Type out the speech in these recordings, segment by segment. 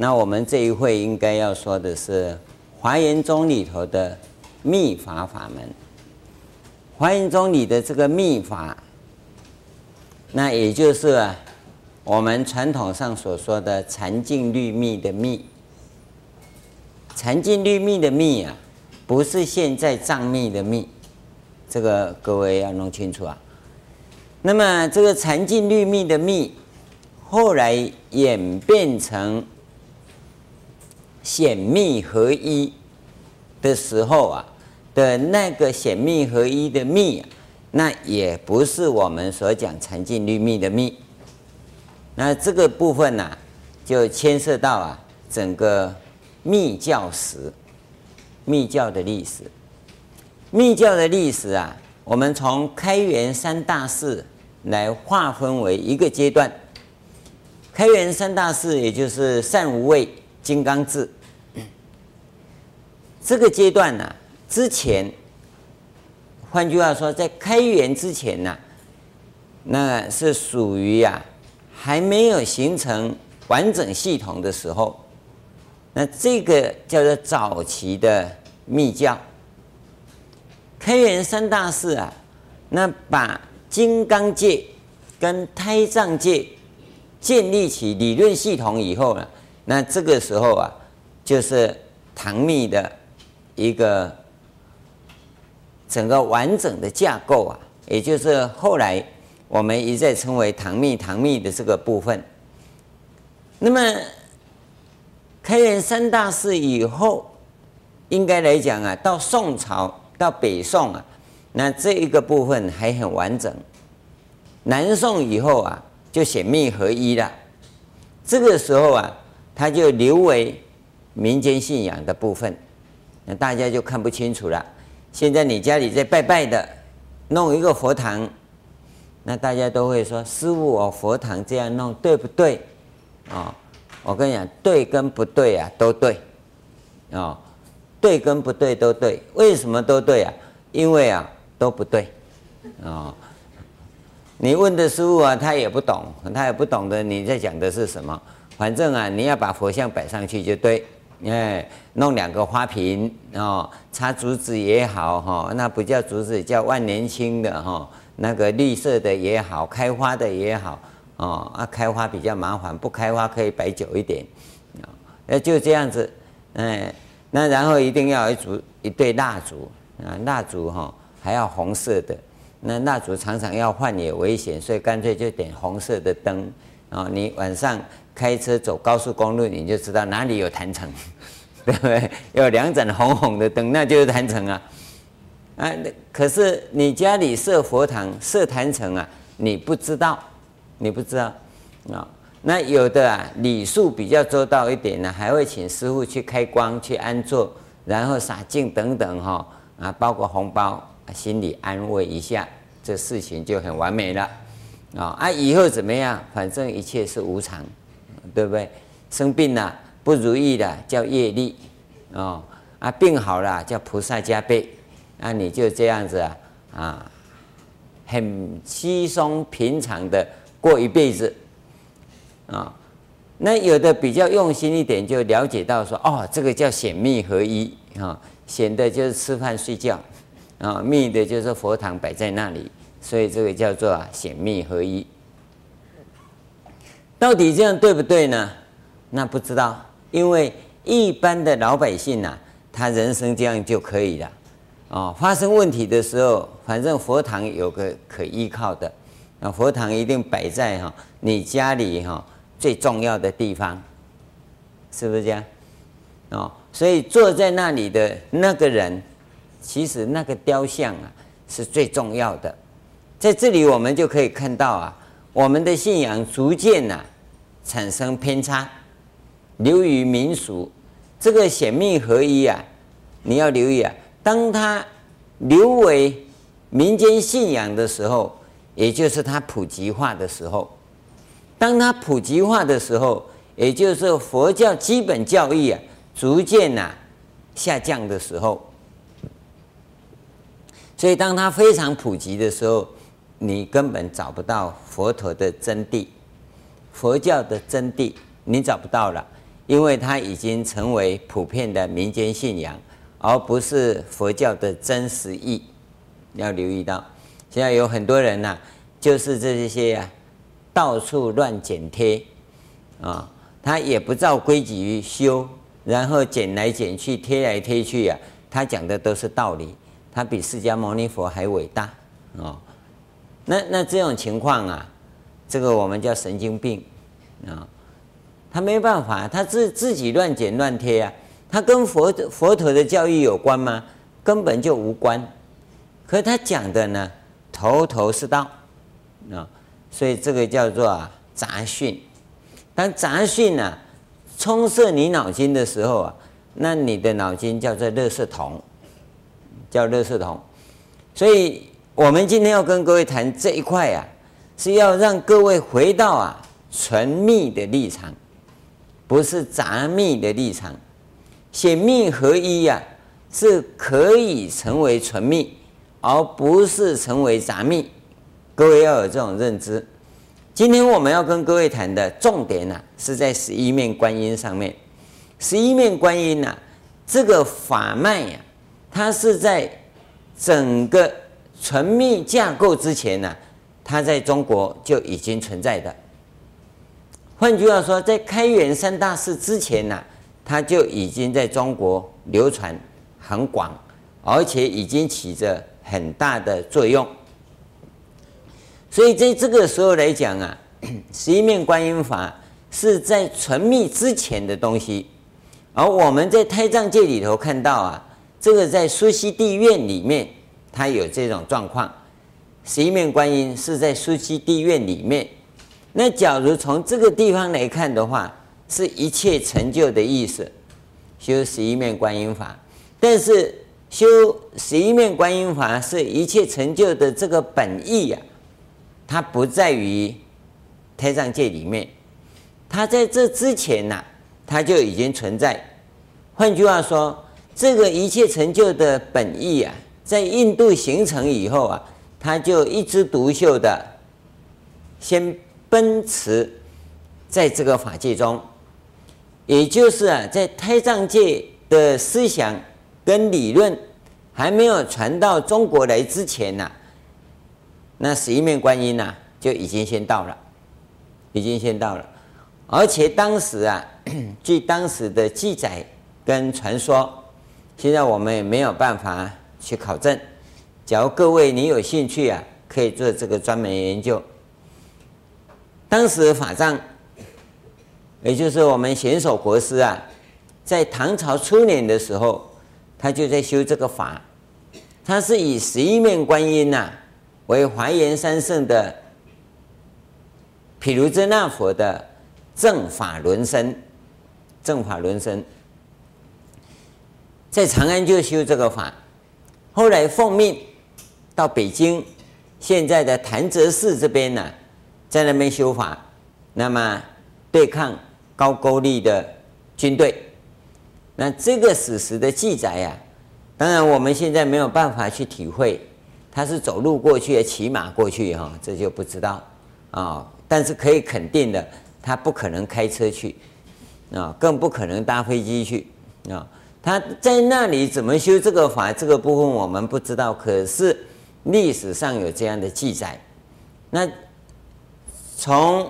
那我们这一会应该要说的是《华严宗》里头的密法法门，《华严宗》里的这个密法，那也就是，我们传统上所说的禅净律密的密。禅净律密的密啊，不是现在藏密的密，这个各位要弄清楚啊。那么这个禅净律密的密，后来演变成显密合一的时候啊的那个显密合一的密啊，那也不是我们所讲禅净律密的密。那这个部分呢、啊，就牵涉到啊整个。密教史，密教的历史，密教的历史啊，我们从开元三大士来划分为一个阶段。开元三大士，也就是善无畏、金刚智，这个阶段呢、之前，换句话说，在开元之前呢、那是属于、啊，还没有形成完整系统的时候。那这个叫做早期的密教，开元三大士啊，那把金刚界跟胎藏界建立起理论系统以后呢，那这个时候啊，就是唐密的一个整个完整的架构啊，也就是后来我们一再称为唐密、唐密的这个部分，那么。开元三大士以后，应该来讲啊，到宋朝到北宋啊，那这一个部分还很完整。南宋以后啊，就显密合一了。这个时候啊，它就留为民间信仰的部分，那大家就看不清楚了。现在你家里在拜拜的，弄一个佛堂，那大家都会说：“师父，我佛堂这样弄对不对？”啊。我跟你讲，对跟不对啊，都对，哦，对跟不对都对。为什么都对啊？因为啊，都不对，哦，你问的师父啊，他也不懂，他也不懂得你在讲的是什么。反正啊，你要把佛像摆上去就对，哎，弄两个花瓶哦，插竹子也好哈、哦，那不叫竹子，叫万年青的哈、哦，那个绿色的也好，开花的也好。哦，啊，开花比较麻烦，不开花可以摆久一点，啊，那就这样子，哎，那然后一定要一组一对蜡烛，啊，蜡烛哈还要红色的，那蜡烛常常要换也危险，所以干脆就点红色的灯，啊，你晚上开车走高速公路，你就知道哪里有坛城，对不对？有两盏红红的灯，那就是坛城啊，啊，可是你家里设佛堂设坛城啊，你不知道。你不知道啊？那有的啊，礼数比较周到一点呢，还会请师傅去开光、去安坐，然后洒净等等哈啊，包括红包，心里安慰一下，这事情就很完美了啊！啊，以后怎么样？反正一切是无常，对不对？生病了不如意了叫业力啊啊，病好了叫菩萨加被，那你就这样子啊啊，很稀松平常的。过一辈子，啊，那有的比较用心一点，就了解到说，哦，这个叫显密合一啊，显的就是吃饭睡觉，啊，密的就是佛堂摆在那里，所以这个叫做啊显密合一。到底这样对不对呢？那不知道，因为一般的老百姓呐、他人生这样就可以了，哦，发生问题的时候，反正佛堂有个可依靠的。那佛堂一定摆在哈你家里哈最重要的地方，是不是这样？哦，所以坐在那里的那个人，其实那个雕像啊是最重要的。在这里我们就可以看到啊，我们的信仰逐渐呐产生偏差，流于民俗。这个显密合一啊，你要留意啊，当它流为民间信仰的时候。也就是它普及化的时候，当它普及化的时候，也就是佛教基本教义啊逐渐呐下降的时候，所以当它非常普及的时候，你根本找不到佛陀的真谛，佛教的真谛你找不到了，因为它已经成为普遍的民间信仰，而不是佛教的真实义。要留意到，现在有很多人呐、就是这些啊，到处乱剪贴啊，他也不照规矩修，然后剪来剪去，贴来贴去呀、啊，他讲的都是道理，他比释迦牟尼佛还伟大啊。那那这种情况啊，这个我们叫神经病啊。他没办法，他自自己乱剪乱贴啊，他跟佛佛陀的教义有关吗？根本就无关。可他讲的呢，头头是道啊，所以这个叫做啊杂讯。当杂讯啊充塞你脑筋的时候啊，那你的脑筋叫做垃圾桶，叫垃圾桶。所以我们今天要跟各位谈这一块啊，是要让各位回到啊纯密的立场。不是杂密的立场，显密合一呀、是可以成为纯密，而不是成为杂密。各位要有这种认知。今天我们要跟各位谈的重点呢、啊，是在十一面观音上面。十一面观音呐、这个法脉呀、它是在整个纯密架构之前呢、它在中国就已经存在的。换句话说，在开元三大士之前呢、它就已经在中国流传很广，而且已经起着很大的作用。所以在这个时候来讲啊，十一面观音法是在纯密之前的东西，而我们在胎藏界里头看到啊，这个在苏悉地院里面，他有这种状况。十一面观音是在苏悉地院里面。那假如从这个地方来看的话，是一切成就的意思，修十一面观音法。但是修十一面观音法是一切成就的这个本意呀、它不在于天上界里面，它在这之前呐、啊，它就已经存在。换句话说，这个一切成就的本意啊，在印度形成以后啊，它就一枝独秀的先。奔驰在这个法界中，也就是啊，在胎藏界的思想跟理论还没有传到中国来之前呐、那十一面观音呐、就已经先到了，已经先到了。而且当时啊，据当时的记载跟传说，现在我们也没有办法去考证。假如各位你有兴趣啊，可以做这个专门研究。当时法藏，也就是我们显首国师啊，在唐朝初年的时候，他就在修这个法，他是以十一面观音呐、为华严三圣的毗卢遮那佛的正法轮身，正法轮身，在长安就修这个法，后来奉命到北京，现在的潭柘寺这边呢、在那边修法，那么对抗高句丽的军队，那这个史实的记载呀、当然我们现在没有办法去体会，他是走路过去，骑马过去哈，这就不知道啊。但是可以肯定的，他不可能开车去啊，更不可能搭飞机去啊。他在那里怎么修这个法，这个部分我们不知道，可是历史上有这样的记载，那。从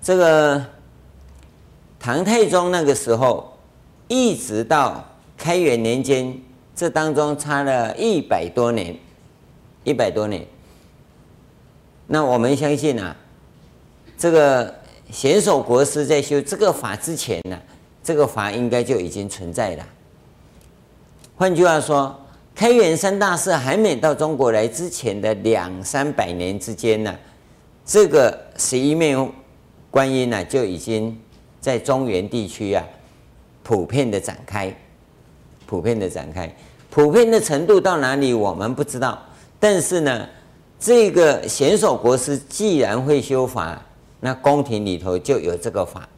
这个唐太宗那个时候，一直到开元年间，这当中差了一百多年，一百多年。那我们相信啊，这个显首国师在修这个法之前呢，这个法应该就已经存在了。换句话说，开元三大士还没到中国来之前的两三百年之间呢。这个十一面观音呢，就已经在中原地区啊，普遍的展开，普遍的展开，普遍的程度到哪里我们不知道。但是呢，这个显首国师既然会修法，那宫廷里头就有这个法，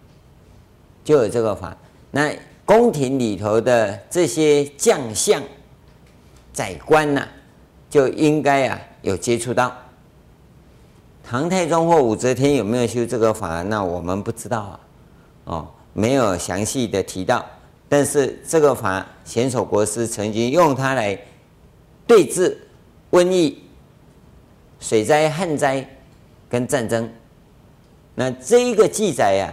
就有这个法。那宫廷里头的这些将相、宰官呐、就应该啊有接触到。唐太宗或武则天有没有修这个法？那我们不知道啊。哦，没有详细的提到。但是这个法，显首国师曾经用它来对治瘟疫、水灾、旱灾跟战争。那这一个记载呀、啊，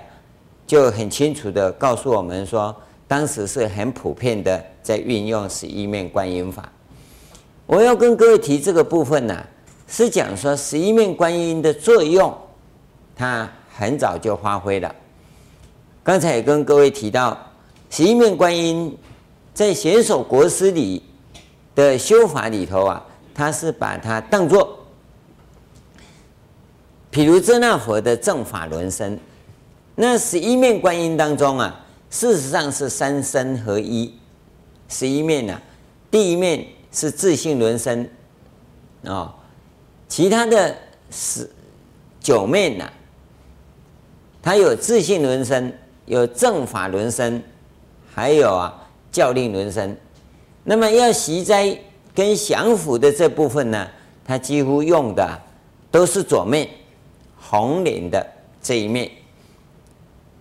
就很清楚的告诉我们说，当时是很普遍的在运用十一面观音法。我要跟各位提这个部分呢、是讲说十一面观音的作用，它很早就发挥了。刚才也跟各位提到，十一面观音在显首国师里的修法里头啊，他是把它当作。譬如遮那佛的正法轮身，那十一面观音当中啊，事实上是三身合一。十一面呢、第一面是自性轮身啊、哦，其他的十九面呢、啊，它有自性轮身，有正法轮身，还有啊教令轮身。那么要息灾跟降伏的这部分呢，它几乎用的都是左面。红脸的这一面，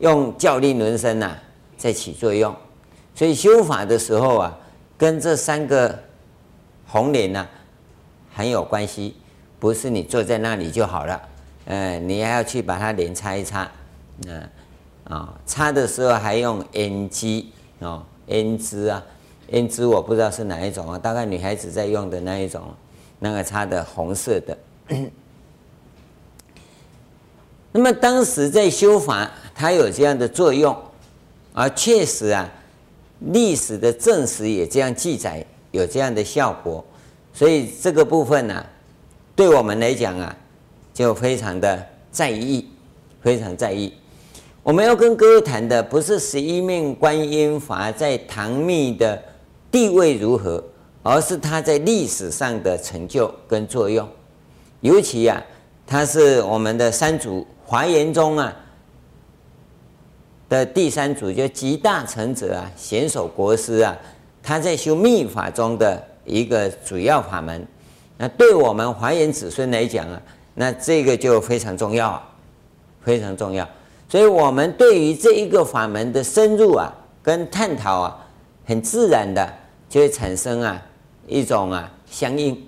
用教令轮身呐、在起作用，所以修法的时候啊，跟这三个红脸呐很有关系，不是你坐在那里就好了，呃，你还要去把它脸擦一擦，嗯，啊，擦的时候还用胭脂哦，胭脂啊，胭脂我不知道是哪一种啊，大概女孩子在用的那一种，那个擦的红色的。那么当时在修法，它有这样的作用，而确实啊，历史的证实也这样记载，有这样的效果，所以这个部分呢、对我们来讲啊，就非常的在意，非常在意。我们要跟各位谈的不是十一面观音法在唐密的地位如何，而是它在历史上的成就跟作用，尤其啊，它是我们的三祖。华严宗啊的第三祖就集大成者啊，显首国师啊，他在修密法中的一个主要法门。那对我们华严子孙来讲啊，那这个就非常重要啊，非常重要。所以，我们对于这一个法门的深入啊，跟探讨啊，很自然的就会产生啊一种啊相应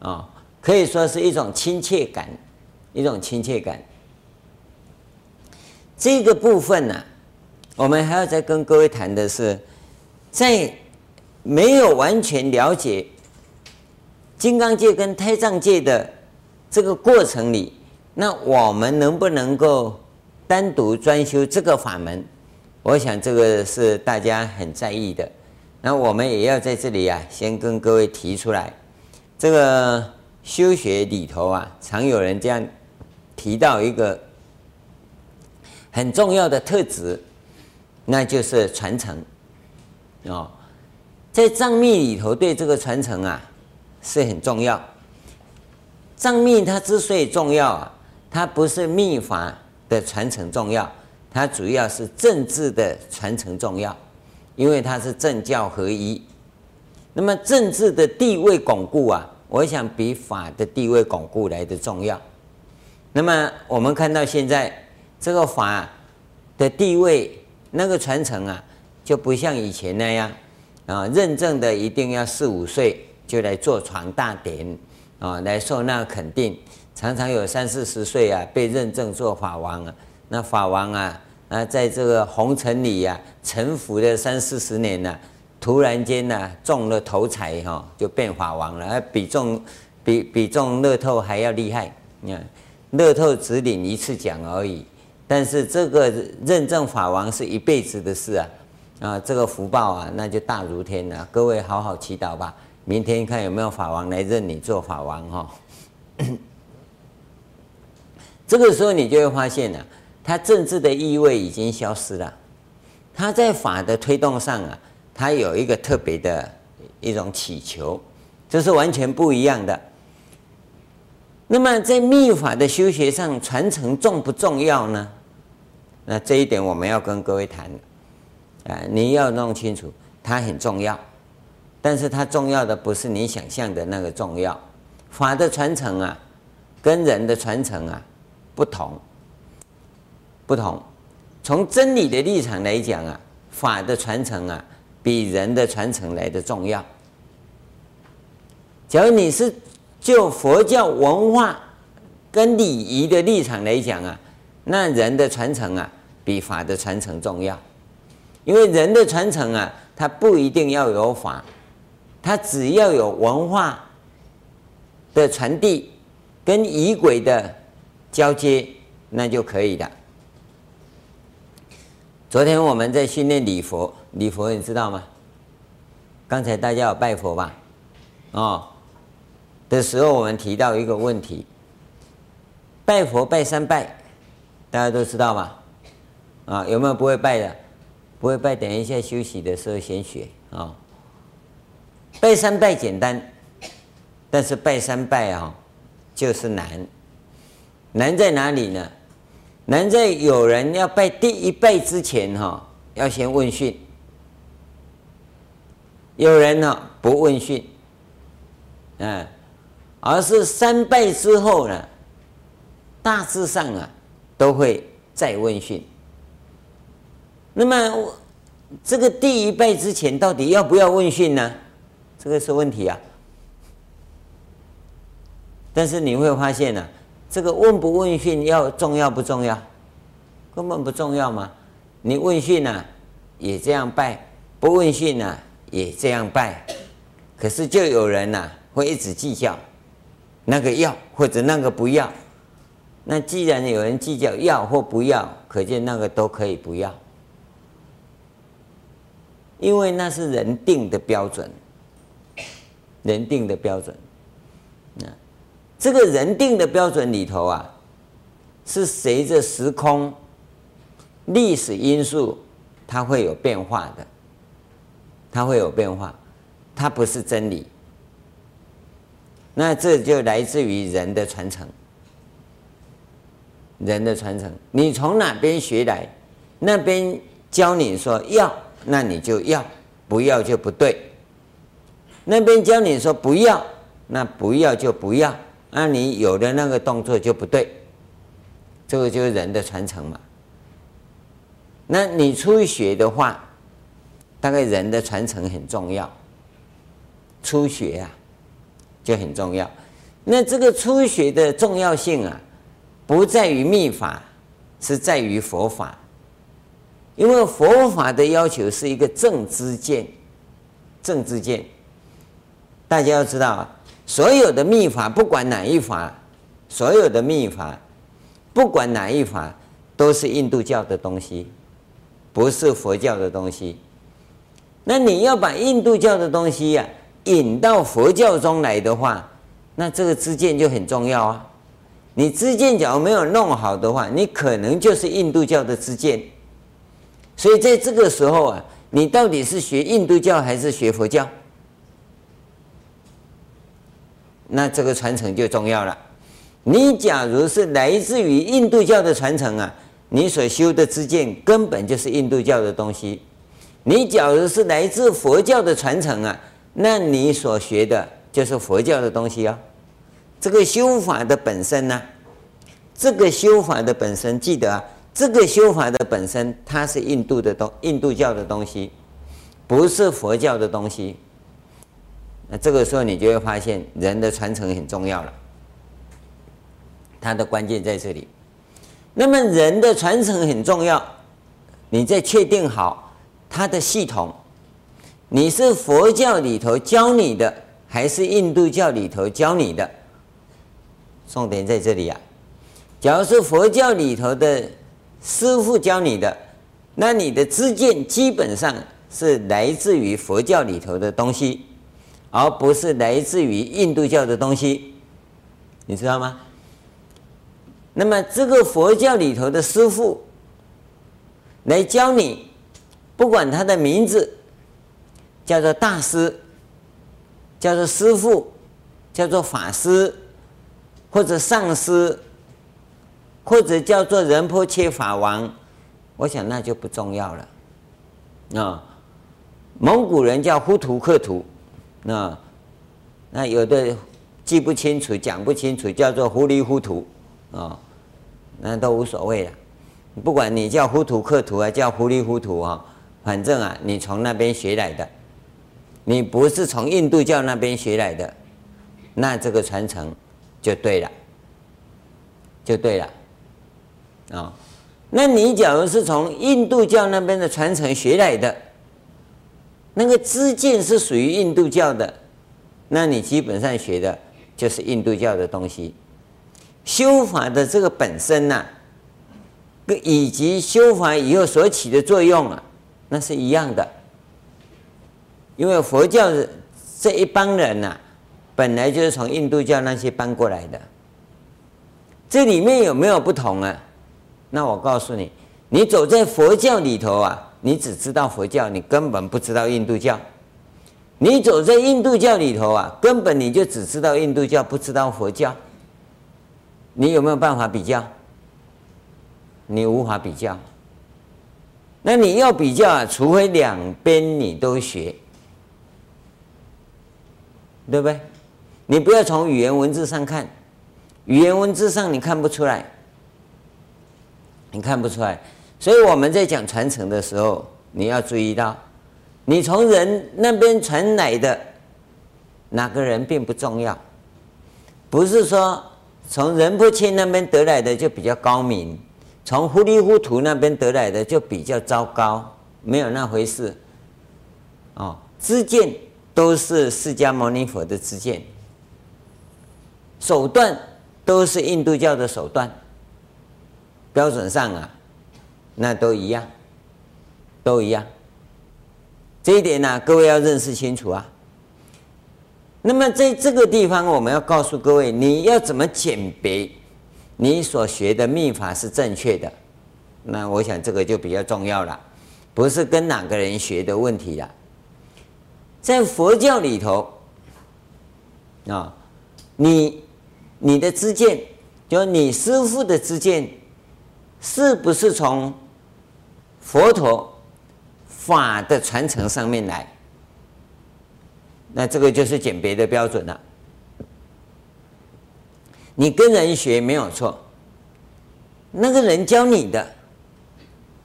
啊，可以说是一种亲切感，一种亲切感。这个部分呢、我们还要再跟各位谈的是，在没有完全了解金刚界跟胎藏界的这个过程里，那我们能不能够单独专修这个法门？我想这个是大家很在意的。那我们也要在这里啊，先跟各位提出来，这个修学里头啊，常有人这样提到一个。很重要的特质，那就是传承哦。在藏密里头，对这个传承啊是很重要。藏密它之所以重要啊，它不是密法的传承重要，它主要是政治的传承重要，因为它是政教合一。那么政治的地位巩固啊，我想比法的地位巩固来的重要。那么我们看到现在。这个法的地位，那个传承啊，就不像以前那样啊，认证的一定要四五岁就来做传大典啊，来受那肯定。常常有三四十岁啊，被认证做法王啊。那法王啊啊，在这个红尘里呀，沉浮了三四十年了，突然间呢，中了头彩哈，就变法王了，而比中比比中乐透还要厉害。你看，乐透只领一次奖而已。但是这个认证法王是一辈子的事啊，啊，这个福报啊，那就大如天了。各位好好祈祷吧，明天看有没有法王来认你做法王哈。这个时候你就会发现啊，他政治的意味已经消失了，他在法的推动上啊，他有一个特别的一种祈求，这是完全不一样的。那么在密法的修学上，传承重不重要呢？那这一点我们要跟各位谈，啊，你要弄清楚，它很重要，但是它重要的不是你想象的那个重要。法的传承啊，跟人的传承啊不同，不同。从真理的立场来讲啊，法的传承啊，比人的传承来的重要。假如你是就佛教文化跟礼仪的立场来讲啊，那人的传承啊，比法的传承重要。因为人的传承啊，它不一定要有法，它只要有文化的传递跟仪轨的交接，那就可以了。昨天我们在训练礼佛，礼佛你知道吗？刚才大家有拜佛吧？哦。的时候，我们提到一个问题：拜佛拜三拜，大家都知道吗？啊，有没有不会拜的？不会拜，等一下休息的时候先学啊。拜三拜简单，但是拜三拜啊，就是难。难在哪里呢？难在有人要拜第一拜之前哈，要先问讯；有人呢不问讯，嗯。而是三拜之后呢，大致上啊都会再问讯。那么这个第一拜之前到底要不要问讯呢？这个是问题啊。但是你会发现呢、这个问不问讯要重要不重要？根本不重要嘛。你问讯呢、也这样拜；不问讯呢、也这样拜。可是就有人呢、会一直计较。那个要或者那个不要，那既然有人计较要或不要，可见那个都可以不要，因为那是人定的标准，人定的标准。那这个人定的标准里头啊，是随着时空、历史因素，它会有变化的，它会有变化，它不是真理。那这就来自于人的传承，人的传承，你从哪边学来，那边教你说要，那你就要，不要就不对。那边教你说不要，那不要就不要，那你有的那个动作就不对。这个就是人的传承嘛。那你初学的话，大概人的传承很重要。初学啊。就很重要。那这个初学的重要性啊，不在于密法，是在于佛法。因为佛法的要求是一个正知见，正知见。大家要知道啊，所有的密法，不管哪一法，所有的密法，不管哪一法，都是印度教的东西，不是佛教的东西。那你要把印度教的东西呀、引到佛教中来的话，那这个知见就很重要啊。你知见假如没有弄好的话，你可能就是印度教的知见。所以在这个时候啊，你到底是学印度教还是学佛教？那这个传承就重要了。你假如是来自于印度教的传承啊，你所修的知见根本就是印度教的东西。你假如是来自佛教的传承啊。那你所学的就是佛教的东西啊，这个修法的本身呢，这个修法的本身，记得啊，这个修法的本身，它是印度的东，印度教的东西，不是佛教的东西。那这个时候你就会发现，人的传承很重要了，它的关键在这里。那么人的传承很重要，你再确定好它的系统。你是佛教里头教你的，还是印度教里头教你的？重点在这里啊！假如是佛教里头的师傅教你的，那你的知见基本上是来自于佛教里头的东西，而不是来自于印度教的东西，你知道吗？那么这个佛教里头的师傅来教你，不管他的名字。叫做大师，叫做师傅，叫做法师，或者上师，或者叫做仁波切法王，我想那就不重要了。啊，蒙古人叫呼图克图，那那有的记不清楚，讲不清楚，叫做糊里糊涂啊，那都无所谓了。不管你叫呼图克图啊，叫糊里糊涂啊，反正啊，你从那边学来的，你不是从印度教那边学来的，那这个传承就对了，就对了，啊、那你假如是从印度教那边的传承学来的，那个知见是属于印度教的，那你基本上学的就是印度教的东西，修法的这个本身呐、啊。以及修法以后所起的作用啊，那是一样的。因为佛教这一帮人呐、本来就是从印度教那些搬过来的。这里面有没有不同啊？那我告诉你，你走在佛教里头啊，你只知道佛教，你根本不知道印度教。你走在印度教里头啊，根本你就只知道印度教，不知道佛教。你有没有办法比较？你无法比较，那你要比较啊，除非两边你都学，对不对？你不要从语言文字上看，语言文字上你看不出来，你看不出来。所以我们在讲传承的时候，你要注意到，你从人那边传来的哪个人并不重要，不是说从人不亲那边得来的就比较高明。从糊里糊涂那边得来的就比较糟糕，没有那回事。哦，知见都是释迦牟尼佛的知见，手段都是印度教的手段，标准上啊，那都一样，都一样。这一点呢、各位要认识清楚啊。那么在这个地方，我们要告诉各位，你要怎么鉴别？你所学的秘法是正确的，那我想这个就比较重要了，不是跟哪个人学的问题了。在佛教里头，啊，你你的知见，就你师父的知见，是不是从佛陀法的传承上面来？那这个就是鉴别的标准了。你跟人学没有错，那个人教你的，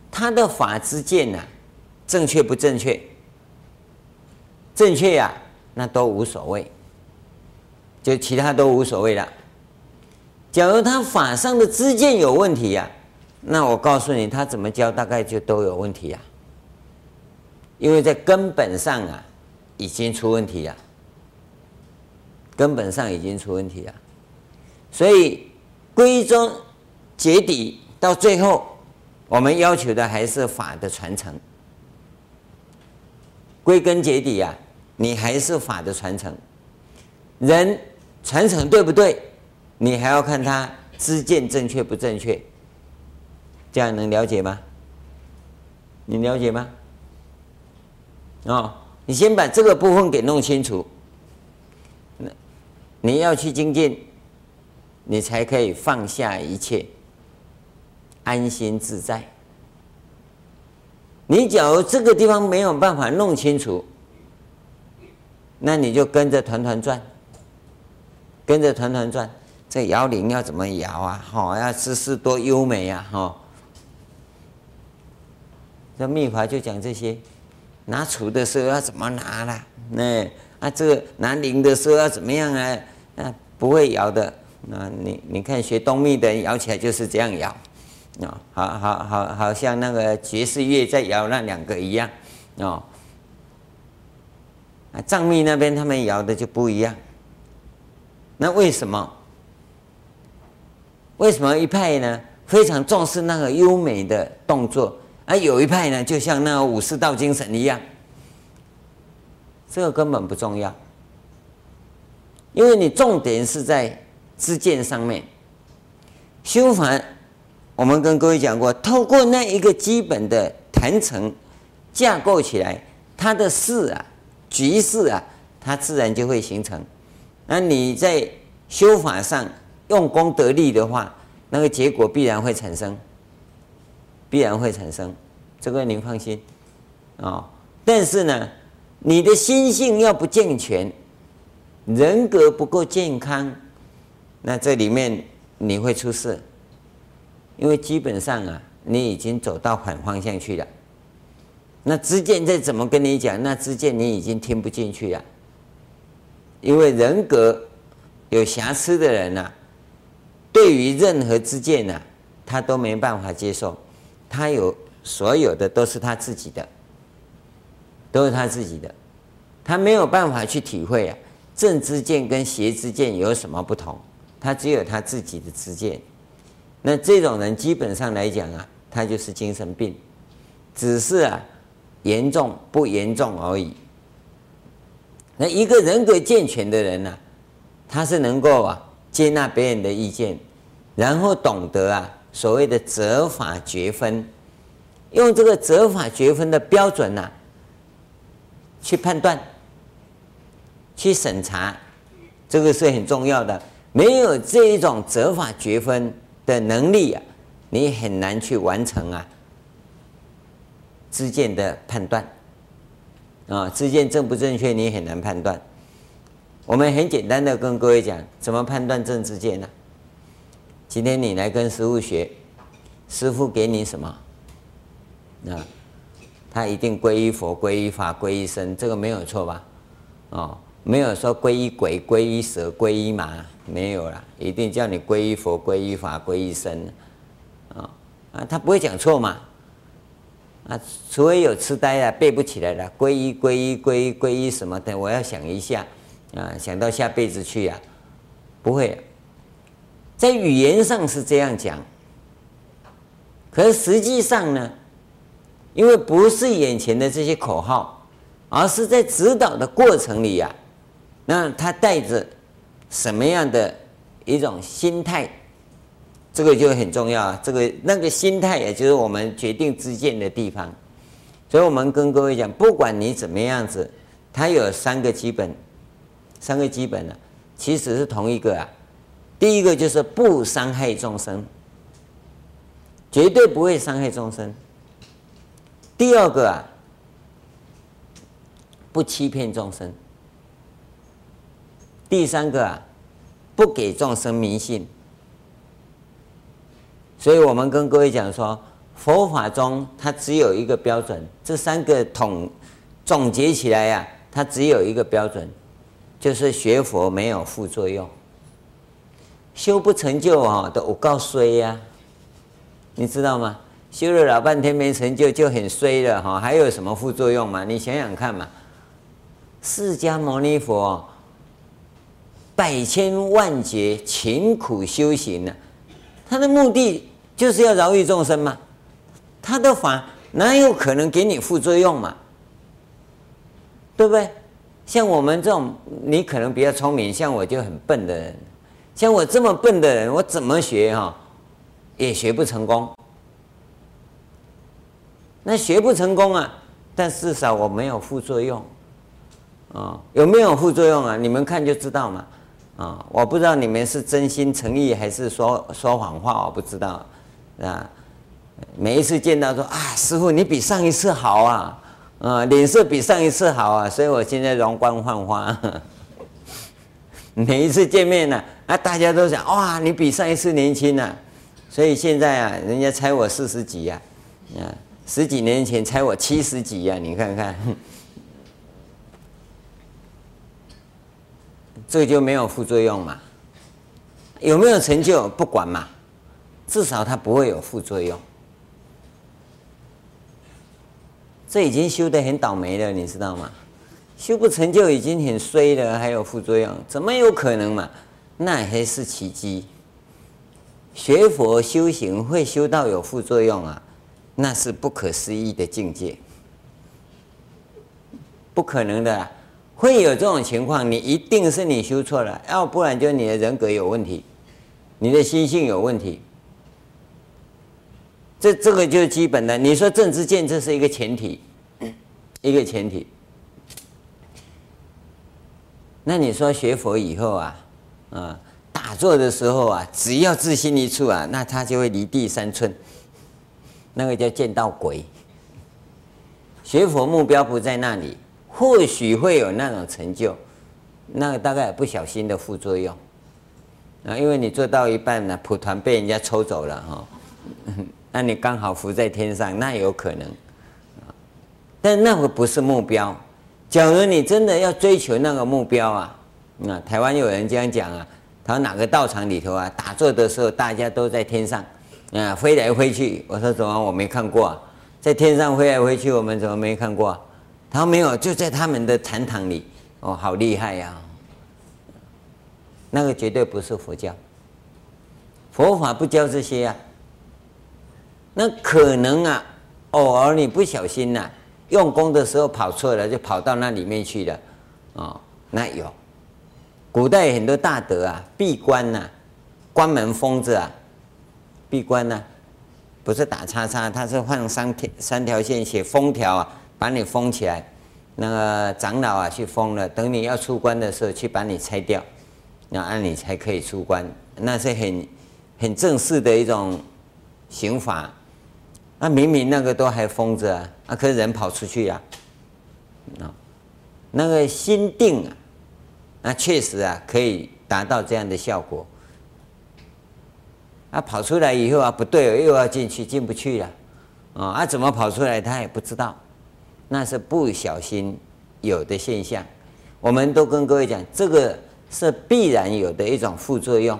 他的法知见呢，正确不正确？正确呀，那都无所谓，就其他都无所谓了。假如他法上的知见有问题呀，那我告诉你，他怎么教大概就都有问题呀，因为在根本上啊，已经出问题了，根本上已经出问题了。所以归宗结底，到最后，我们要求的还是法的传承。归根结底啊，你还是法的传承。人传承对不对？你还要看他知见正确不正确。这样能了解吗？你了解吗？哦，你先把这个部分给弄清楚。那你要去精进。你才可以放下一切，安心自在。你假如这个地方没有办法弄清楚，那你就跟着团团转，跟着团团转。这摇铃要怎么摇啊？好，要姿势多优美呀！哈，这秘法就讲这些。拿杵的时候要怎么拿啦？那啊，这个拿铃的时候要怎么样啊？啊，不会摇的。那你你看学东密的摇起来就是这样摇，啊，好好好，好像那个爵士乐在摇那两个一样，哦，啊藏密那边他们摇的就不一样。那为什么？为什么一派呢非常重视那个优美的动作，而有一派呢就像那个武士道精神一样？这个根本不重要，因为你重点是在。知见上面修法，我们跟各位讲过，透过那一个基本的坛城架构起来，它的事啊、局势啊，它自然就会形成。那你在修法上用功得力的话，那个结果必然会产生，必然会产生，这个您放心啊、但是呢，你的心性要不健全，人格不够健康。那这里面你会出事，因为基本上啊，你已经走到反方向去了。那知见再怎么跟你讲，那知见你已经听不进去了，因为人格有瑕疵的人呐、对于任何知见呐，他都没办法接受，他有所有的都是他自己的，都是他自己的，他没有办法去体会啊，正知见跟邪知见有什么不同，他只有他自己的知见。那这种人基本上来讲啊，他就是精神病，只是啊。严重不严重而已。那一个人格健全的人呢、他是能够啊接纳别人的意见，然后懂得啊所谓的择法决分，用这个择法决分的标准呢、去判断、去审查，这个是很重要的。没有这一种择法决分的能力啊，你很难去完成啊。知见的判断啊，知见正不正确，你很难判断。我们很简单的跟各位讲，怎么判断正知见呢？今天你来跟师傅学，师傅给你什么？啊，他一定皈依佛、皈依法、皈依僧，这个没有错吧？哦，没有说皈依鬼、皈依蛇、皈依马，没有了，一定叫你皈依佛、皈依法、皈依僧。啊啊，他不会讲错嘛？啊，除非有痴呆啊，背不起来了，皈依皈依皈依皈依什么的，我要想一下，啊，想到下辈子去呀，不会，在语言上是这样讲，可是实际上呢，因为不是眼前的这些口号，而是在指导的过程里呀，那他带着什么样的一种心态？这个就很重要啊！这个那个心态，也就是我们决定知见的地方。所以我们跟各位讲，不管你怎么样子，它有三个基本，三个基本的，其实是同一个啊。第一个就是不伤害众生，绝对不会伤害众生。第二个啊，不欺骗众生。第三个啊，不给众生迷信。所以我们跟各位讲说，佛法中它只有一个标准，这三个统总结起来呀、它只有一个标准，就是学佛没有副作用，修不成就啊，都告衰呀，你知道吗？修了老半天没成就就很衰了哈，还有什么副作用吗？你想想看嘛，释迦牟尼佛百千万劫勤苦修行呢，他的目的。就是要饶益众生嘛，他的法哪有可能给你副作用嘛？对不对？像我们这种，你可能比较聪明，像我就很笨的人，像我这么笨的人，我怎么学哈，也学不成功。那学不成功啊，但至少我没有副作用，啊，有没有副作用啊？你们看就知道嘛，啊，我不知道你们是真心诚意还是说说谎话，我不知道。啊，每一次见到说啊，师傅你比上一次好啊，啊，脸色比上一次好啊，所以我现在容光焕发。每一次见面呢，啊，大家都想哇，你比上一次年轻啊，所以现在啊，人家猜我四十几呀，啊，十几年前猜我七十几呀，你看看，这就没有副作用嘛，有没有成就不管嘛。至少它不会有副作用，这已经修得很倒霉了，你知道吗？修不成就已经很衰了，还有副作用，怎么有可能嘛？那还是奇迹。学佛修行会修到有副作用啊，那是不可思议的境界，不可能的啊。会有这种情况，你一定是你修错了，要不然就你的人格有问题，你的心性有问题。这这个就是基本的。你说政治建设是一个前提，一个前提。那你说学佛以后啊，啊，打坐的时候啊，只要自心一处啊，那他就会离地三寸，那个叫见到鬼。学佛目标不在那里，或许会有那种成就，那个大概不小心的副作用啊，因为你做到一半呢，蒲团被人家抽走了哈。那你刚好浮在天上，那有可能。但那个不是目标。假如你真的要追求那个目标啊，那台湾有人这样讲啊，他说哪个道场里头啊，打坐的时候大家都在天上，啊，飞来飞去。我说怎么我没看过啊？在天上飞来飞去，我们怎么没看过啊？他说没有，就在他们的禅堂里。哦，好厉害呀！那个绝对不是佛教，佛法不教这些啊。那可能啊，偶尔你不小心呐、用功的时候跑错了，就跑到那里面去了，哦，那有。古代很多大德啊，闭关呐、关门封着啊，闭关呐、不是打叉叉，他是放三条三条线写封条啊，把你封起来。那个长老啊去封了，等你要出关的时候去把你拆掉，那按你才可以出关，那是很很正式的一种刑法。那明明那个都还封着啊，啊，可是人跑出去呀，啊，那个心定啊，那确实啊可以达到这样的效果。啊，跑出来以后啊不对，又要进去，进不去了，啊，啊怎么跑出来他也不知道，那是不小心有的现象。我们都跟各位讲，这个是必然有的一种副作用，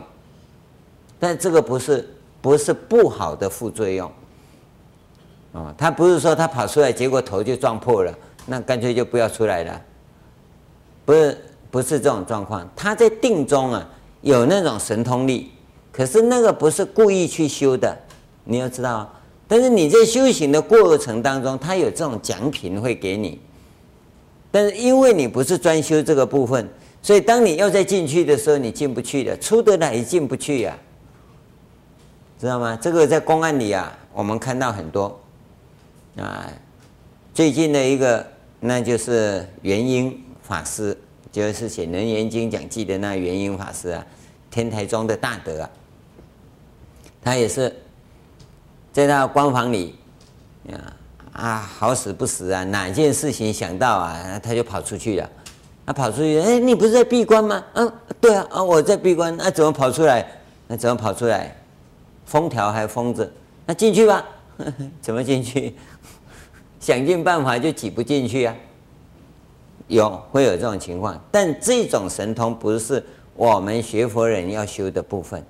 但这个不是不是不好的副作用。哦，他不是说他跑出来，结果头就撞破了，那干脆就不要出来了。不是，不是这种状况。他在定中啊，有那种神通力，可是那个不是故意去修的，你要知道。但是你在修行的过程当中，他有这种奖品会给你。但是因为你不是专修这个部分，所以当你要再进去的时候，你进不去的，出得来也进不去呀，知道吗？这个在公案里啊，我们看到很多。啊，最近的一个，那就是元英法师，就是写《楞严经讲记》的那元英法师啊，天台宗的大德啊，他也是在那关房里，啊啊，好死不死啊，哪件事情想到啊，他就跑出去了。他跑出去，哎，你不是在闭关吗？嗯，对啊，啊，我在闭关，那怎么跑出来？那怎么跑出来？封条还封着，那进去吧？怎么进去？想尽办法就挤不进去啊！有会有这种情况，但这种神通不是我们学佛人要修的部分。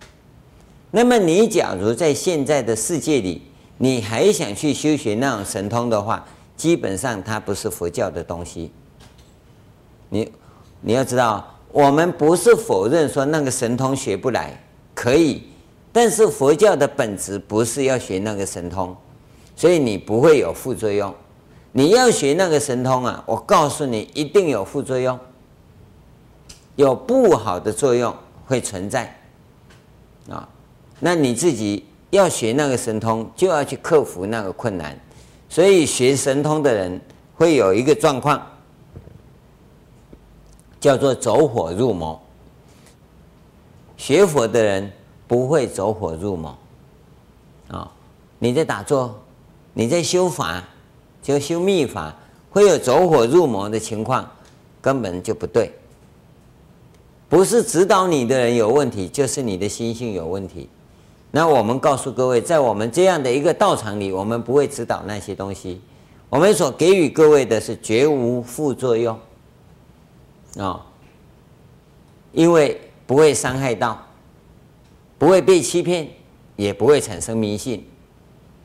那么你假如在现在的世界里，你还想去修学那种神通的话，基本上它不是佛教的东西。你你要知道，我们不是否认说那个神通学不来，可以。但是佛教的本质不是要学那个神通，所以你不会有副作用。你要学那个神通啊，我告诉你，一定有副作用，有不好的作用会存在啊。那你自己要学那个神通，就要去克服那个困难。所以学神通的人会有一个状况，叫做走火入魔。学佛的人。不会走火入魔，啊！你在打坐，你在修法，就修密法，会有走火入魔的情况，根本就不对。不是指导你的人有问题，就是你的心性有问题。那我们告诉各位，在我们这样的一个道场里，我们不会指导那些东西，我们所给予各位的是绝无副作用，啊，因为不会伤害到。不会被欺骗，也不会产生迷信。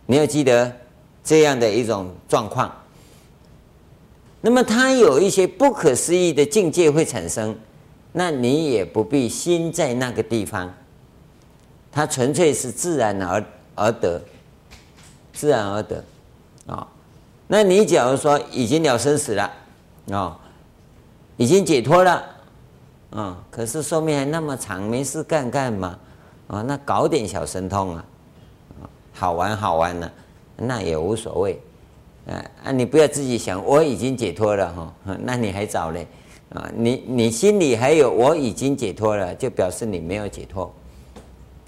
你要记得这样的一种状况。那么，它有一些不可思议的境界会产生，那你也不必心在那个地方。它纯粹是自然而而得，自然而得啊。那你假如说已经了生死了啊，已经解脱了啊，可是寿命还那么长，没事干干嘛？啊，那搞点小神通啊，好玩好玩呢，那也无所谓。啊，你不要自己想我已经解脱了哈，那你还早嘞。啊，你你心里还有我已经解脱了，就表示你没有解脱。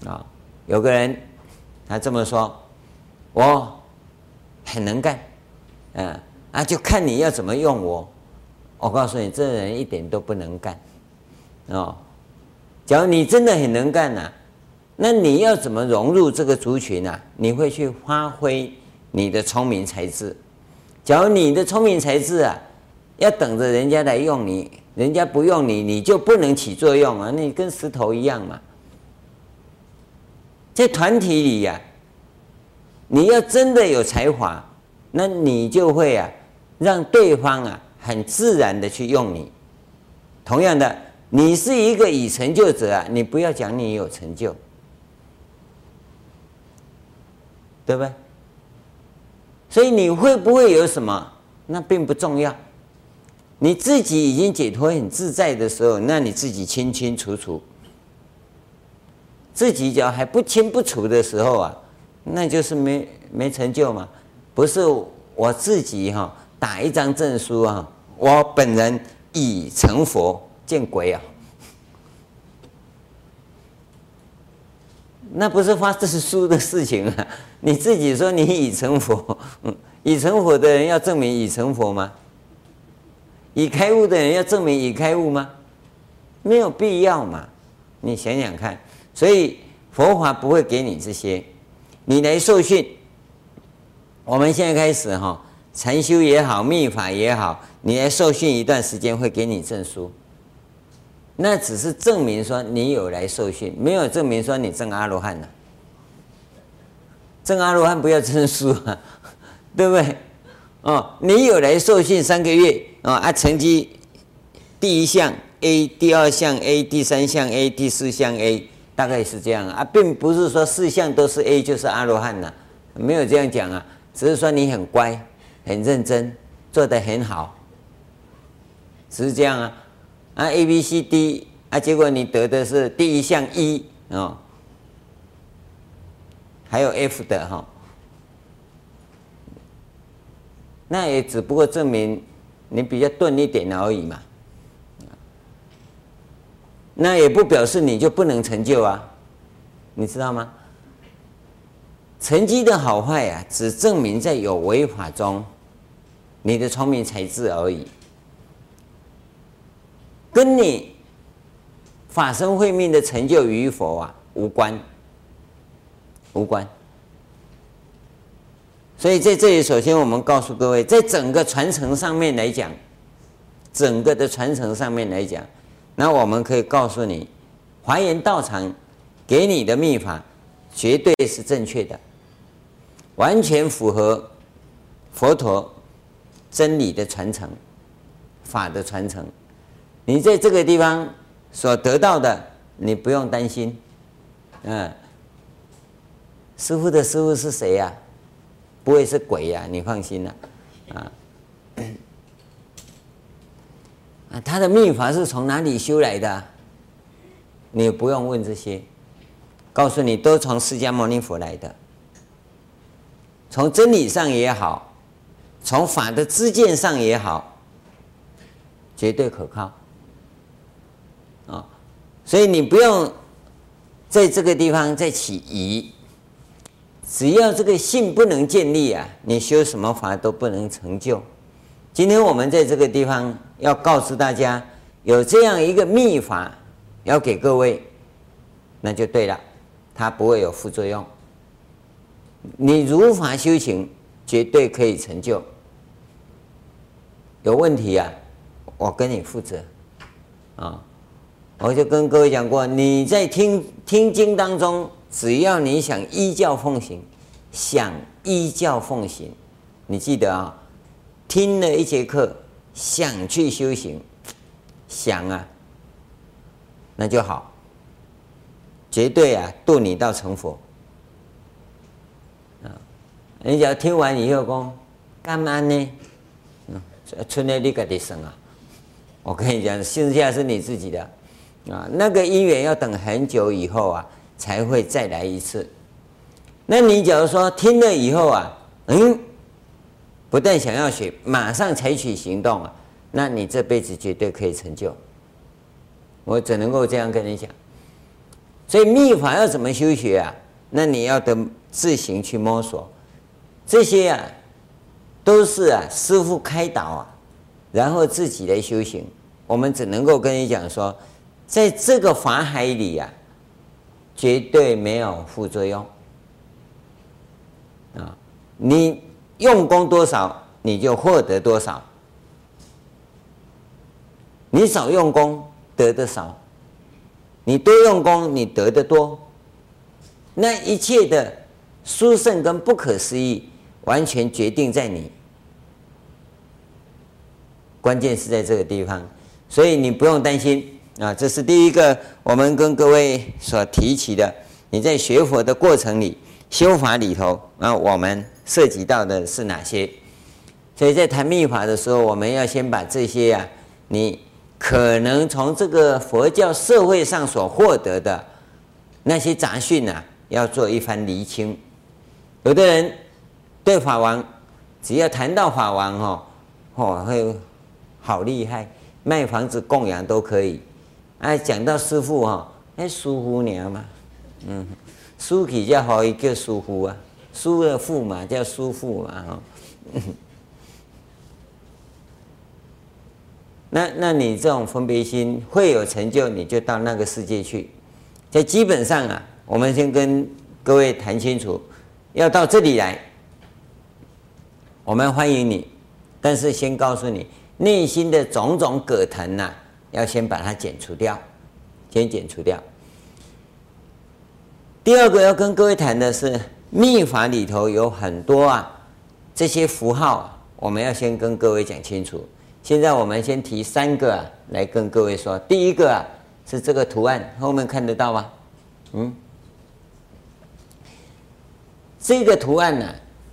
啊，有个人他这么说，我很能干，嗯啊，就看你要怎么用我。我告诉你，这人一点都不能干。哦，假如你真的很能干呐。那你要怎么融入这个族群呢、啊？你会去发挥你的聪明才智。假如你的聪明才智啊，要等着人家来用你，人家不用你，你就不能起作用啊！你跟石头一样嘛。在团体里呀、你要真的有才华，那你就会啊，让对方啊很自然的去用你。同样的，你是一个已成就者啊，你不要讲你有成就，对不对？所以你会不会有什么，那并不重要。你自己已经解脱很自在的时候，那你自己清清楚楚。自己脚还不清不楚的时候啊，那就是没没成就嘛。不是我自己哈、打一张证书啊，我本人已成佛，见鬼啊！那不是发证书的事情啊。你自己说你已成佛，已成佛的人要证明已成佛吗？已开悟的人要证明已开悟吗？没有必要嘛。你想想看。所以佛法不会给你这些，你来受训。我们现在开始哈，禅修也好，密法也好，你来受训一段时间会给你证书。那只是证明说你有来受训，没有证明说你证阿罗汉了。证阿罗汉不要证书啊，对不对？哦，你有来受训三个月啊，啊，成绩第一项 A，第二项 A，第三项 A，第四项 A。大概是这样啊，并不是说四项都是 A 就是阿罗汉呐，没有这样讲啊，只是说你很乖、很认真，做得很好，只是这样啊。啊，A B C D 啊，结果你得的是第一项 E 哦，还有 F 的哈，那也只不过证明你比较钝一点而已嘛。那也不表示你就不能成就啊，你知道吗？成绩的好坏啊，只证明在有为法中，你的聪明才智而已，跟你法身慧命的成就与否啊无关，无关。所以在这里，首先我们告诉各位，在整个传承上面来讲，整个的传承上面来讲。那我们可以告诉你，华严道场给你的秘法绝对是正确的，完全符合佛陀真理的传承、法的传承。你在这个地方所得到的，你不用担心。嗯，师傅的师傅是谁呀？不会是鬼呀？你放心了，啊。啊，他的秘法是从哪里修来的？你不用问这些，告诉你都从释迦牟尼佛来的。从真理上也好，从法的知见上也好，绝对可靠。啊，所以你不用在这个地方再起疑。只要这个信不能建立啊，你修什么法都不能成就。今天我们在这个地方。要告诉大家，有这样一个秘法要给各位，那就对了，它不会有副作用。你如法修行，绝对可以成就。有问题啊，我跟你负责啊！我就跟各位讲过，你在听听经当中，只要你想依教奉行，想依教奉行，你记得啊，听了一节课。想去修行，想啊，那就好，绝对啊度你到成佛。啊，你只要听完以后讲，干嘛呢？嗯，存在你个的生啊，我跟你讲，剩下是你自己的啊。那个因缘要等很久以后啊，才会再来一次。那你假如说听了以后啊，嗯。不但想要学，马上采取行动啊，那你这辈子绝对可以成就。我只能够这样跟你讲。所以密法要怎么修学啊？那你要得自行去摸索。这些啊，都是啊师傅开导啊，然后自己来修行。我们只能够跟你讲说，在这个法海里啊，绝对没有副作用啊！你用功多少，你就获得多少。你少用功得的少，你多用功你得的多。那一切的殊胜跟不可思议，完全决定在你。关键是在这个地方，所以你不用担心啊。这是第一个，我们跟各位所提起的。你在学佛的过程里，修法里头啊，我们涉及到的是哪些？所以在谈密法的时候，我们要先把这些啊，你可能从这个佛教社会上所获得的那些杂讯呐，要做一番厘清。有的人对法王，只要谈到法王哦，哦会。好厉害，卖房子供养都可以。哎，讲到师傅哈，哎，师父娘嘛，嗯，师起叫好一个师父啊，师的父嘛叫师父嘛哈。那那你这种分别心会有成就，你就到那个世界去。在基本上啊，我们先跟各位谈清楚，要到这里来，我们欢迎你，但是先告诉你。内心的种种葛藤呐、啊，要先把它剪除掉，先剪除掉。第二个要跟各位谈的是密法里头有很多啊，这些符号我们要先跟各位讲清楚。现在我们先提三个啊，来跟各位说。第一个啊是这个图案，后面看得到吗？嗯，这个图案呢、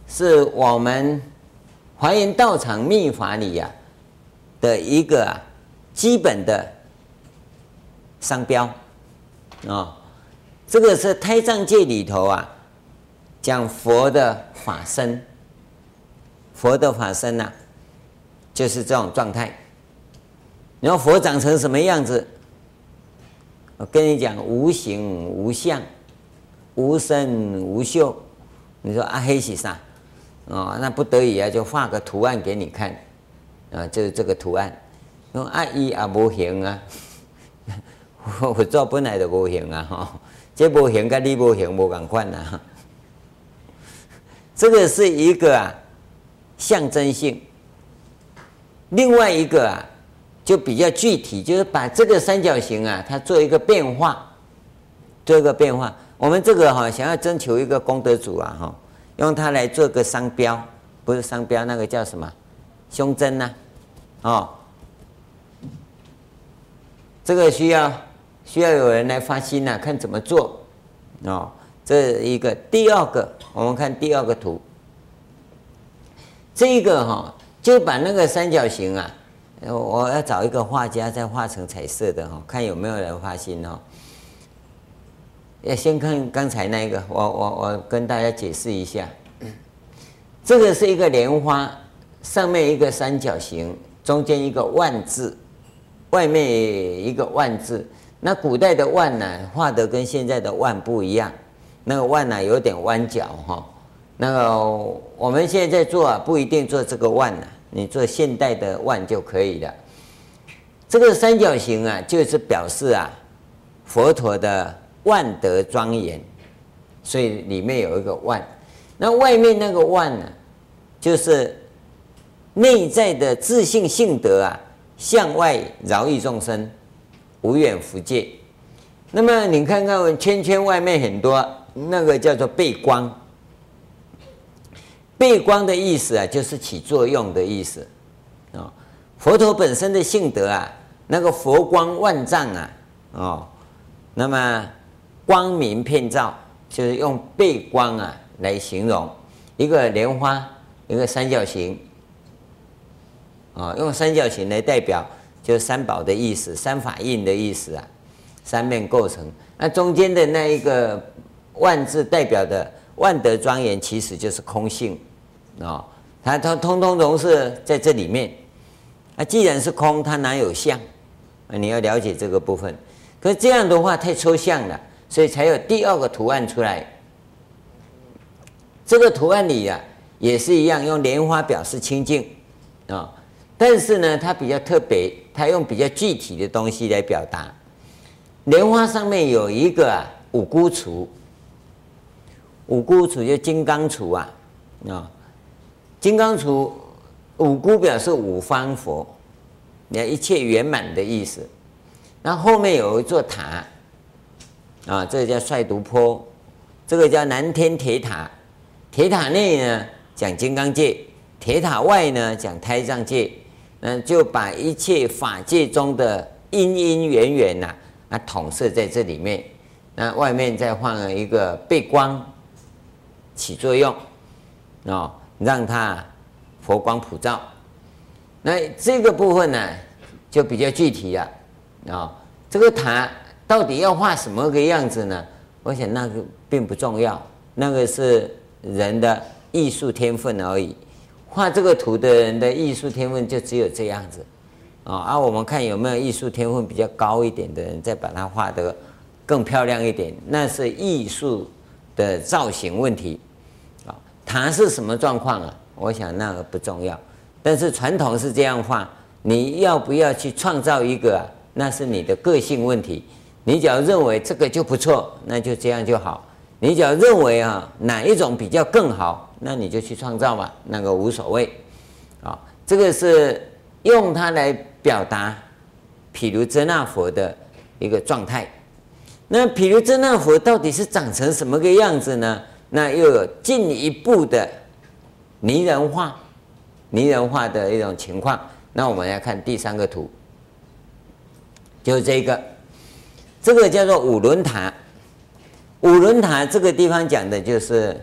是我们华严道场密法里呀、啊。的一个啊，基本的商标啊、这个是胎藏界里头啊，讲佛的法身，佛的法身呐、啊，就是这种状态。然后佛长成什么样子？我跟你讲，无形无相，无声无秀。你说阿黑是啥？哦，那不得已啊，就画个图案给你看。啊，就是这个图案，用阿姨也无形啊，佛祖本来就无形啊，哈，这无形跟你无形无共款呐。这个是一个象征性，另外一个啊就比较具体，就是把这个三角形啊，它做一个变化，做一个变化。我们这个哈想要征求一个功德主啊，哈，用它来做个商标，不是商标，那个叫什么？胸针呐、啊。哦，这个需要需要有人来发心呐、看怎么做。哦，这一个第二个，我们看第二个图。这一个哈、就把那个三角形啊，我要找一个画家再画成彩色的哈、哦，看有没有人发心哦。要先看刚才那个，我我我跟大家解释一下，这个是一个莲花，上面一个三角形。中间一个万字，外面一个万字。那古代的万呢，画的跟现在的万不一样。那个万呢，有点弯角哈。那个我们现在在做啊，不一定做这个万呢，你做现代的万就可以了。这个三角形啊，就是表示啊，佛陀的万德庄严，所以里面有一个万。那外面那个万呢，就是。内在的自性性德啊，向外饶益众生，无远弗届。那么你看看圈圈外面很多，那个叫做背光。背光的意思啊，就是起作用的意思啊。佛陀本身的性德啊，那个佛光万丈啊，哦，那么光明遍照，就是用背光啊来形容一个莲花，一个三角形。啊，用三角形来代表，就是三宝的意思，三法印的意思啊，三面构成。那中间的那一个万字代表的万德庄严，其实就是空性啊，它它通通融是在这里面。那既然是空，它哪有相？你要了解这个部分。可是这样的话太抽象了，所以才有第二个图案出来。这个图案里啊，也是一样，用莲花表示清净啊。但是呢，它比较特别，它用比较具体的东西来表达。莲花上面有一个啊五辜杵，五辜杵就金刚杵啊，啊，金刚杵五辜表示五方佛，你看一切圆满的意思。那后后面有一座塔，啊，这个叫帅独坡，这个叫南天铁塔。铁塔内呢讲金刚界，铁塔外呢讲胎藏界，那就把一切法界中的因因缘缘呐，啊统摄在这里面。那外面再放了一个背光起作用，哦，让它佛光普照。那这个部分呢就比较具体了。啊、哦，这个塔到底要画什么个样子呢？我想那个并不重要，那个是人的艺术天分而已。画这个图的人的艺术天分就只有这样子，啊、哦，而我们看有没有艺术天分比较高一点的人，再把它画得更漂亮一点，那是艺术的造型问题。啊、哦，塔是什么状况啊？我想那个不重要，但是传统是这样画，你要不要去创造一个？那是你的个性问题。你只要认为这个就不错，那就这样就好。你只要认为啊哪一种比较更好，那你就去创造吧，那个无所谓。啊，这个是用它来表达毗卢遮那佛的一个状态。那毗卢遮那佛到底是长成什么个样子呢？那又有进一步的拟人化、拟人化的一种情况。那我们来看第三个图。就是这个，这个叫做五轮塔。五轮塔这个地方讲的就是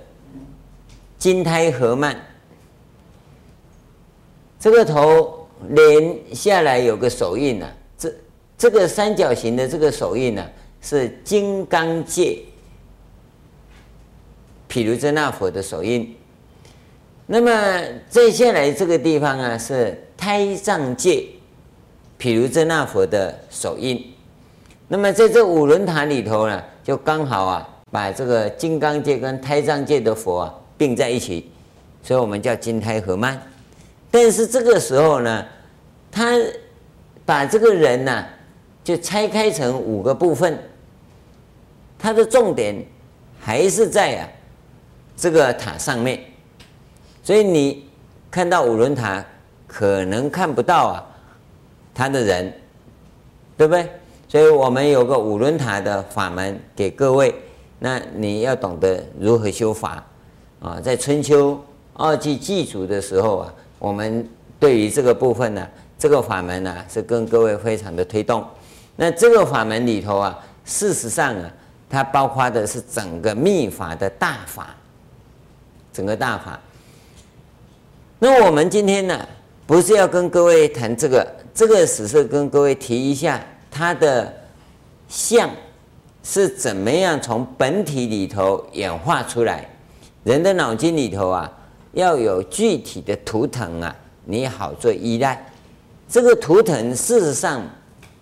金胎合曼，这个头连下来有个手印呢、啊。这这个三角形的这个手印呢、是金刚界毗卢遮那佛的手印。那么再下来这个地方啊，是胎藏界。毗卢遮那佛的手印，那么在这五轮塔里头呢，就刚好啊，把这个金刚界跟胎藏界的佛啊并在一起，所以我们叫金胎合曼。但是这个时候呢，他把这个人呢、就拆开成五个部分，他的重点还是在啊这个塔上面，所以你看到五轮塔可能看不到啊。他的人，对不对？所以我们有个五轮塔的法门给各位，那你要懂得如何修法啊。在春秋二季祭祖的时候啊，我们对于这个部分呢，这个法门呢是跟各位非常的推动。那这个法门里头啊，事实上啊，它包括的是整个密法的大法，整个大法。那我们今天呢，不是要跟各位谈这个。这个只是跟各位提一下，它的相是怎么样从本体里头演化出来。人的脑筋里头啊，要有具体的图腾啊，你好做依赖。这个图腾事实上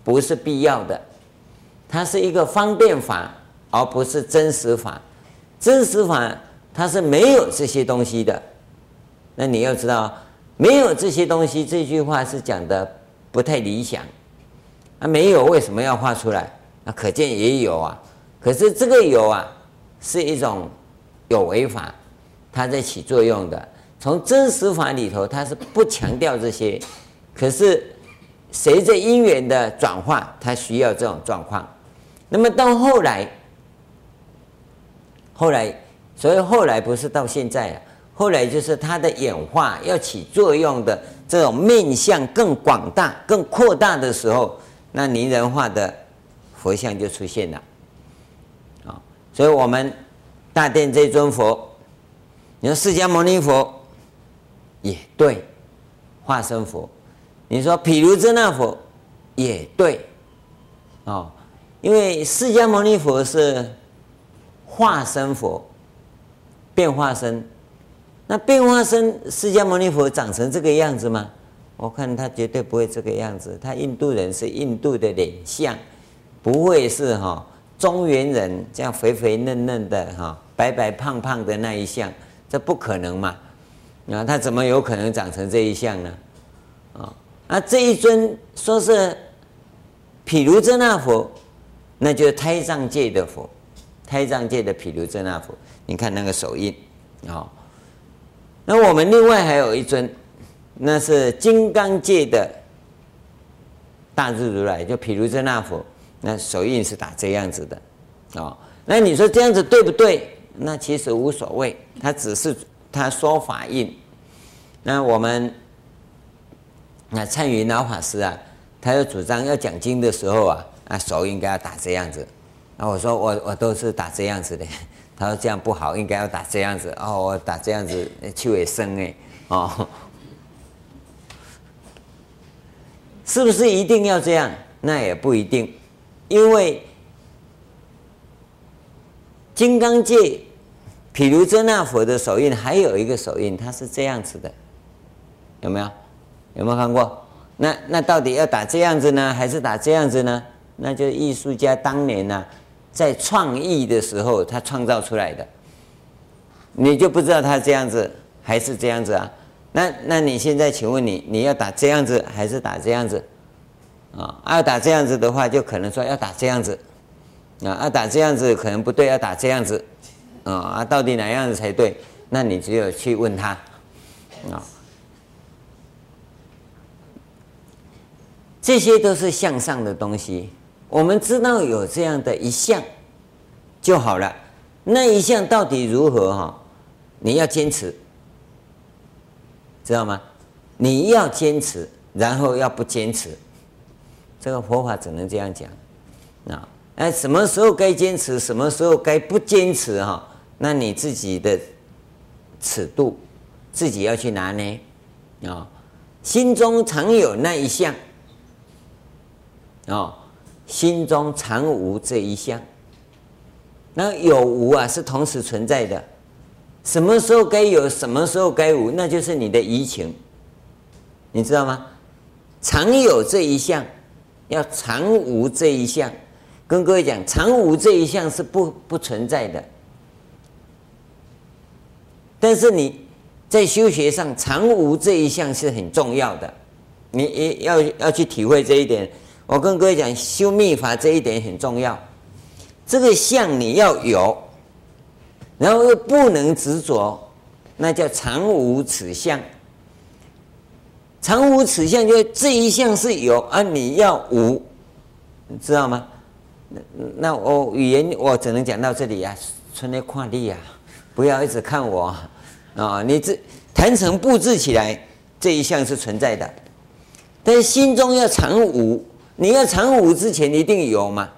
不是必要的，它是一个方便法，而不是真实法。真实法它是没有这些东西的。那你要知道，没有这些东西，这句话是讲的。不太理想，啊，没有为什么要画出来？那可见也有啊。可是这个有啊，是一种有违法，它在起作用的。从真实法里头，它是不强调这些。可是随着因缘的转化，它需要这种状况。那么到后来，后来，所以后来不是到现在啊，后来就是它的演化要起作用的。这种面向更广大、更扩大的时候，那拟人化的佛像就出现了。啊，所以我们大殿这尊佛，你说释迦牟尼佛也对，化身佛；你说毗卢遮那佛也对，啊，因为释迦牟尼佛是化身佛，变化身。那变化身释迦牟尼佛长成这个样子吗？我看他绝对不会这个样子。他印度人是印度的脸相，不会是哈中原人这样肥肥嫩嫩的哈白白胖胖的那一项，这不可能嘛？啊，他怎么有可能长成这一项呢？啊，那这一尊说是毗卢遮那佛，那就是胎藏界的佛，胎藏界的毗卢遮那佛，你看那个手印啊、那我们另外还有一尊，那是金刚界的大日如来，就毗卢遮那佛，那手印是打这样子的、哦。那你说这样子对不对？那其实无所谓，他只是他说法印。那我们那灿云老法师啊，他要主张要讲经的时候啊，啊手应该要打这样子。那我说我我都是打这样子的。他说这样不好，应该要打这样子。哦，我打这样子，气味生哎，哦，是不是一定要这样？那也不一定，因为金刚界毗卢遮那佛的手印还有一个手印，它是这样子的。有没有？有没有看过？那那到底要打这样子呢，还是打这样子呢？那就是艺术家当年呢、在创意的时候他创造出来的。你就不知道他这样子还是这样子啊？那那你现在请问你，你要打这样子还是打这样子？啊，要打这样子的话，就可能说要打这样子。啊，要打这样子可能不对，要打这样子。啊，到底哪样子才对？那你只有去问他。啊。这些都是向上的东西，我们知道有这样的一项就好了。那一项到底如何？哈，你要坚持，知道吗？你要坚持，然后要不坚持，这个佛法只能这样讲。那哎，什么时候该坚持，什么时候该不坚持？哈，那你自己的尺度，自己要去拿捏啊。心中常有那一项。哦，心中常无这一项，那有无啊是同时存在的。什么时候该有，什么时候该无，那就是你的移情，你知道吗？常有这一项，要常无这一项。跟各位讲，常无这一项是不不存在的。但是你在修学上，常无这一项是很重要的，你也要要去体会这一点。我跟各位讲，修密法这一点很重要。这个相你要有，然后又不能执着，那叫常无此相。常无此相，就这一项是有，而你要无，你知道吗？那那我语言我只能讲到这里、啊，存来看力呀，不要一直看我啊、哦！你这坛城布置起来，这一项是存在的，但是心中要常无。你要常无之前一定有嘛，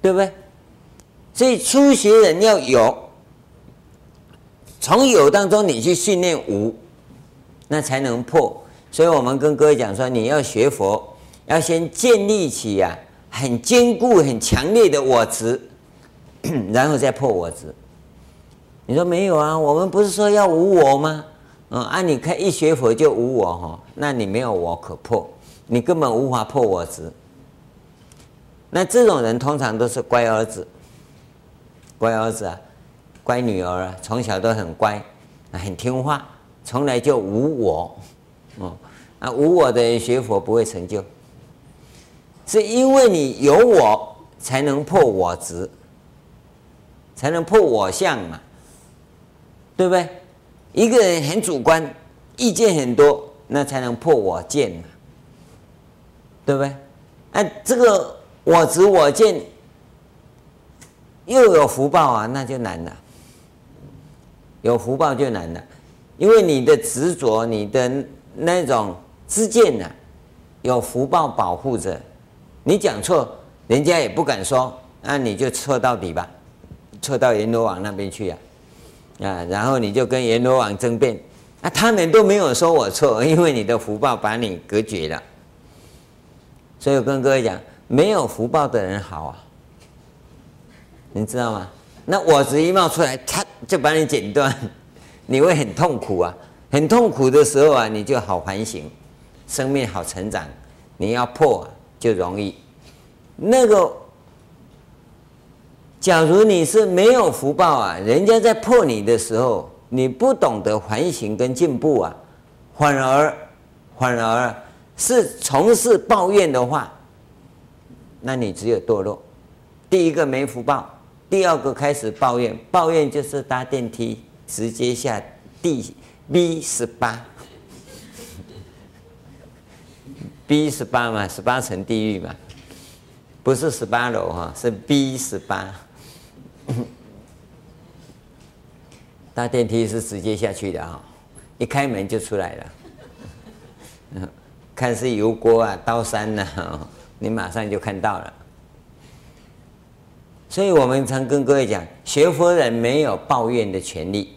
对不对？所以初学人要有，从有当中你去训练无，那才能破。所以我们跟各位讲说，你要学佛，要先建立起呀、很坚固、很强烈的我执，然后再破我执。你说没有啊？我们不是说要无我吗？嗯，啊、你看一学佛就无我哈，那你没有我可破。你根本无法破我执，那这种人通常都是乖儿子，乖儿子啊，乖女儿啊，从小都很乖，很听话，从来就无我，哦，啊，无我的人学佛不会成就，是因为你有我才能破我执，才能破我相嘛，对不对？一个人很主观，意见很多，那才能破我见嘛。对不对？哎，这个我执我见又有福报啊，那就难了。有福报就难了，因为你的执着，你的那种知见呢、有福报保护着。你讲错，人家也不敢说，那你就错到底吧，错到阎罗王那边去呀、啊，啊，然后你就跟阎罗王争辩，啊，他们都没有说我错，因为你的福报把你隔绝了。所以我跟各位讲，没有福报的人好啊，你知道吗？那我只一冒出来，他就把你剪断，你会很痛苦啊，很痛苦的时候啊，你就好反省，生命好成长。你要破就容易。那个，假如你是没有福报啊，人家在破你的时候，你不懂得反省跟进步啊，反而，反而。是从事抱怨的话，那你只有堕落。第一个没福报，第二个开始抱怨，抱怨就是搭电梯直接下地 B 十八，B 十八嘛，十八层地狱嘛，不是十八楼哈，是 B 十八。搭电梯是直接下去的哈，一开门就出来了。看是油锅啊、刀山呐，你马上就看到了。所以我们常跟各位讲，学佛人没有抱怨的权利，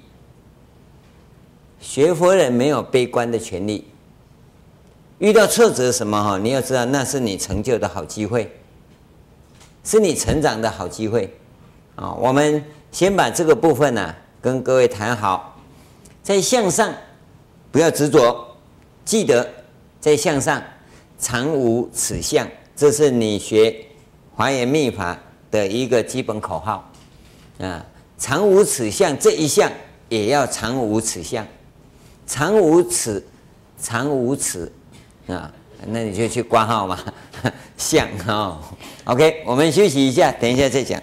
学佛人没有悲观的权利。遇到挫折什么哈，你要知道那是你成就的好机会，是你成长的好机会。啊，我们先把这个部分呢、跟各位谈好，在向上不要执着，记得在向上常无此相，这是你学华严密法的一个基本口号啊。常无此相这一项也要常无此相，常无此，常无此啊，那你就去挂号嘛，相哈。OK，我们休息一下，等一下再讲。